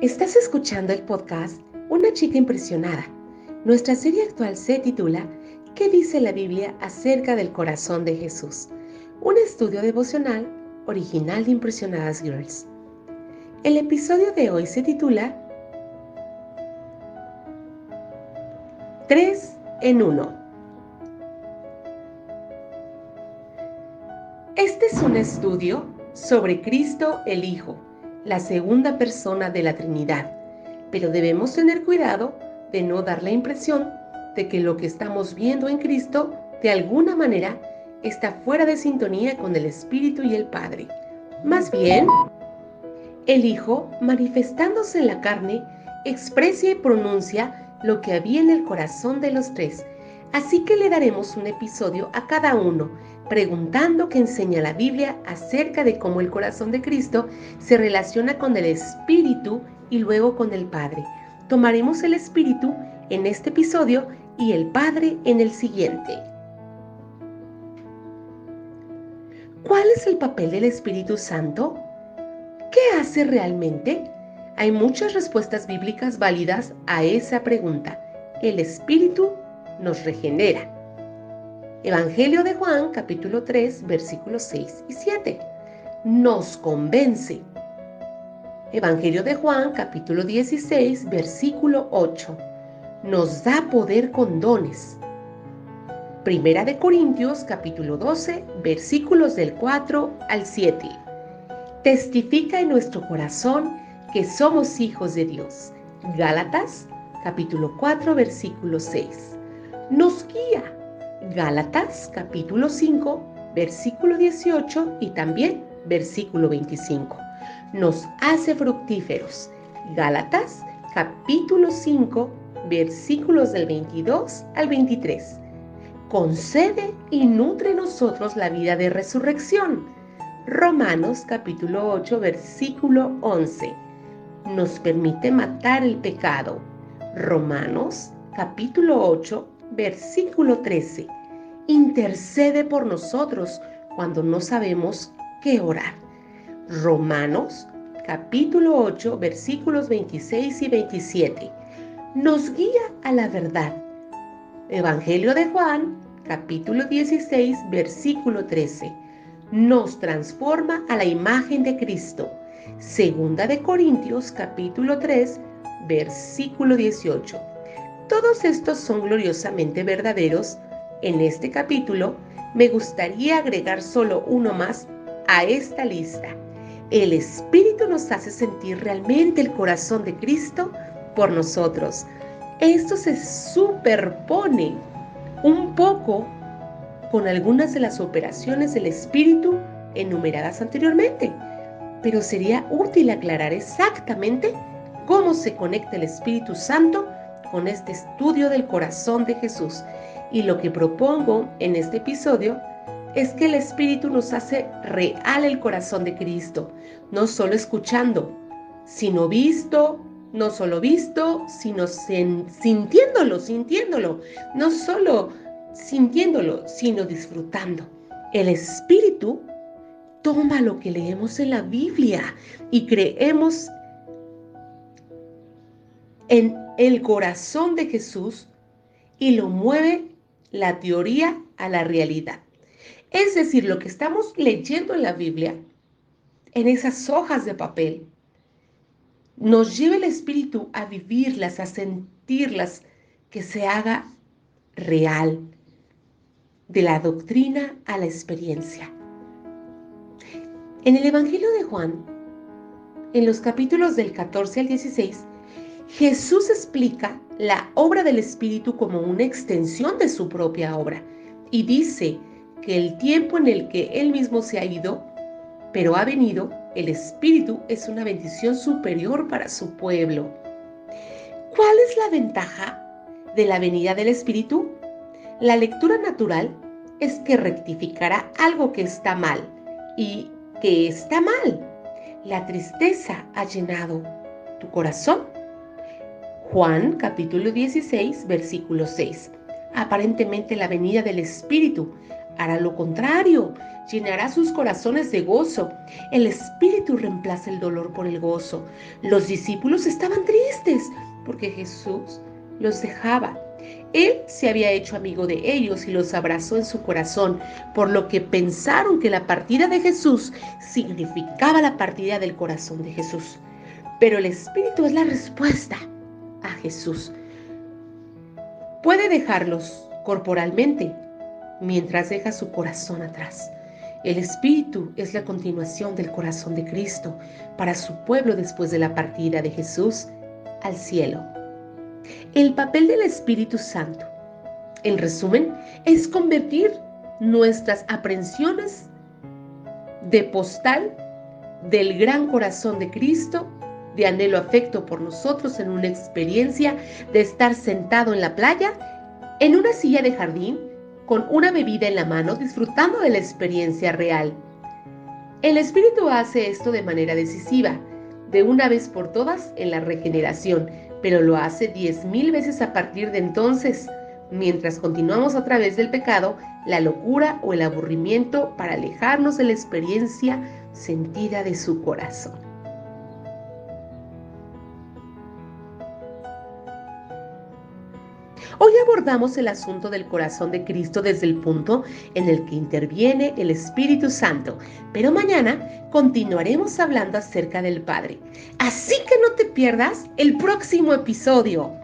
Estás escuchando el podcast Una chica impresionada. Nuestra serie actual se titula ¿Qué dice la Biblia acerca del corazón de Jesús? Un estudio devocional original de Impresionadas Girls. El episodio de hoy se titula 3 en 1. Este es un estudio sobre Cristo el Hijo la segunda persona de la Trinidad, pero debemos tener cuidado de no dar la impresión de que lo que estamos viendo en Cristo de alguna manera está fuera de sintonía con el Espíritu y el Padre. Más bien, el Hijo, manifestándose en la carne, expresa y pronuncia lo que había en el corazón de los tres. Así que le daremos un episodio a cada uno preguntando qué enseña la Biblia acerca de cómo el corazón de Cristo se relaciona con el Espíritu y luego con el Padre. Tomaremos el Espíritu en este episodio y el Padre en el siguiente. ¿Cuál es el papel del Espíritu Santo? ¿Qué hace realmente? Hay muchas respuestas bíblicas válidas a esa pregunta. El Espíritu nos regenera. Evangelio de Juan, capítulo 3, versículos 6 y 7. Nos convence. Evangelio de Juan, capítulo 16, versículo 8. Nos da poder con dones. Primera de Corintios, capítulo 12, versículos del 4 al 7. Testifica en nuestro corazón que somos hijos de Dios. Gálatas, capítulo 4, versículo 6. Nos guía Gálatas capítulo 5, versículo 18 y también versículo 25. Nos hace fructíferos. Gálatas capítulo 5, versículos del 22 al 23. Concede y nutre nosotros la vida de resurrección. Romanos capítulo 8, versículo 11. Nos permite matar el pecado. Romanos capítulo 8, versículo 13. Intercede por nosotros cuando no sabemos qué orar. Romanos capítulo 8 versículos 26 y 27. Nos guía a la verdad. Evangelio de Juan capítulo 16 versículo 13. Nos transforma a la imagen de Cristo. Segunda de Corintios capítulo 3 versículo 18 todos estos son gloriosamente verdaderos. En este capítulo me gustaría agregar solo uno más a esta lista. El Espíritu nos hace sentir realmente el corazón de Cristo por nosotros. Esto se superpone un poco con algunas de las operaciones del Espíritu enumeradas anteriormente, pero sería útil aclarar exactamente cómo se conecta el Espíritu Santo con este estudio del corazón de Jesús. Y lo que propongo en este episodio es que el Espíritu nos hace real el corazón de Cristo, no solo escuchando, sino visto, no solo visto, sino sintiéndolo, sintiéndolo, no solo sintiéndolo, sino disfrutando. El Espíritu toma lo que leemos en la Biblia y creemos en el corazón de Jesús y lo mueve la teoría a la realidad. Es decir, lo que estamos leyendo en la Biblia, en esas hojas de papel, nos lleva el Espíritu a vivirlas, a sentirlas, que se haga real, de la doctrina a la experiencia. En el Evangelio de Juan, en los capítulos del 14 al 16, Jesús explica la obra del Espíritu como una extensión de su propia obra y dice que el tiempo en el que Él mismo se ha ido, pero ha venido, el Espíritu es una bendición superior para su pueblo. ¿Cuál es la ventaja de la venida del Espíritu? La lectura natural es que rectificará algo que está mal y que está mal. La tristeza ha llenado tu corazón Juan capítulo 16, versículo 6. Aparentemente la venida del Espíritu hará lo contrario, llenará sus corazones de gozo. El Espíritu reemplaza el dolor por el gozo. Los discípulos estaban tristes porque Jesús los dejaba. Él se había hecho amigo de ellos y los abrazó en su corazón, por lo que pensaron que la partida de Jesús significaba la partida del corazón de Jesús. Pero el Espíritu es la respuesta a Jesús. Puede dejarlos corporalmente mientras deja su corazón atrás. El Espíritu es la continuación del corazón de Cristo para su pueblo después de la partida de Jesús al cielo. El papel del Espíritu Santo, en resumen, es convertir nuestras aprensiones de postal del gran corazón de Cristo, de anhelo afecto por nosotros en una experiencia de estar sentado en la playa, en una silla de jardín, con una bebida en la mano, disfrutando de la experiencia real. El Espíritu hace esto de manera decisiva, de una vez por todas en la regeneración, pero lo hace diez mil veces a partir de entonces, mientras continuamos a través del pecado, la locura o el aburrimiento para alejarnos de la experiencia sentida de su corazón. Hoy abordamos el asunto del corazón de Cristo desde el punto en el que interviene el Espíritu Santo, pero mañana continuaremos hablando acerca del Padre. Así que no te pierdas el próximo episodio.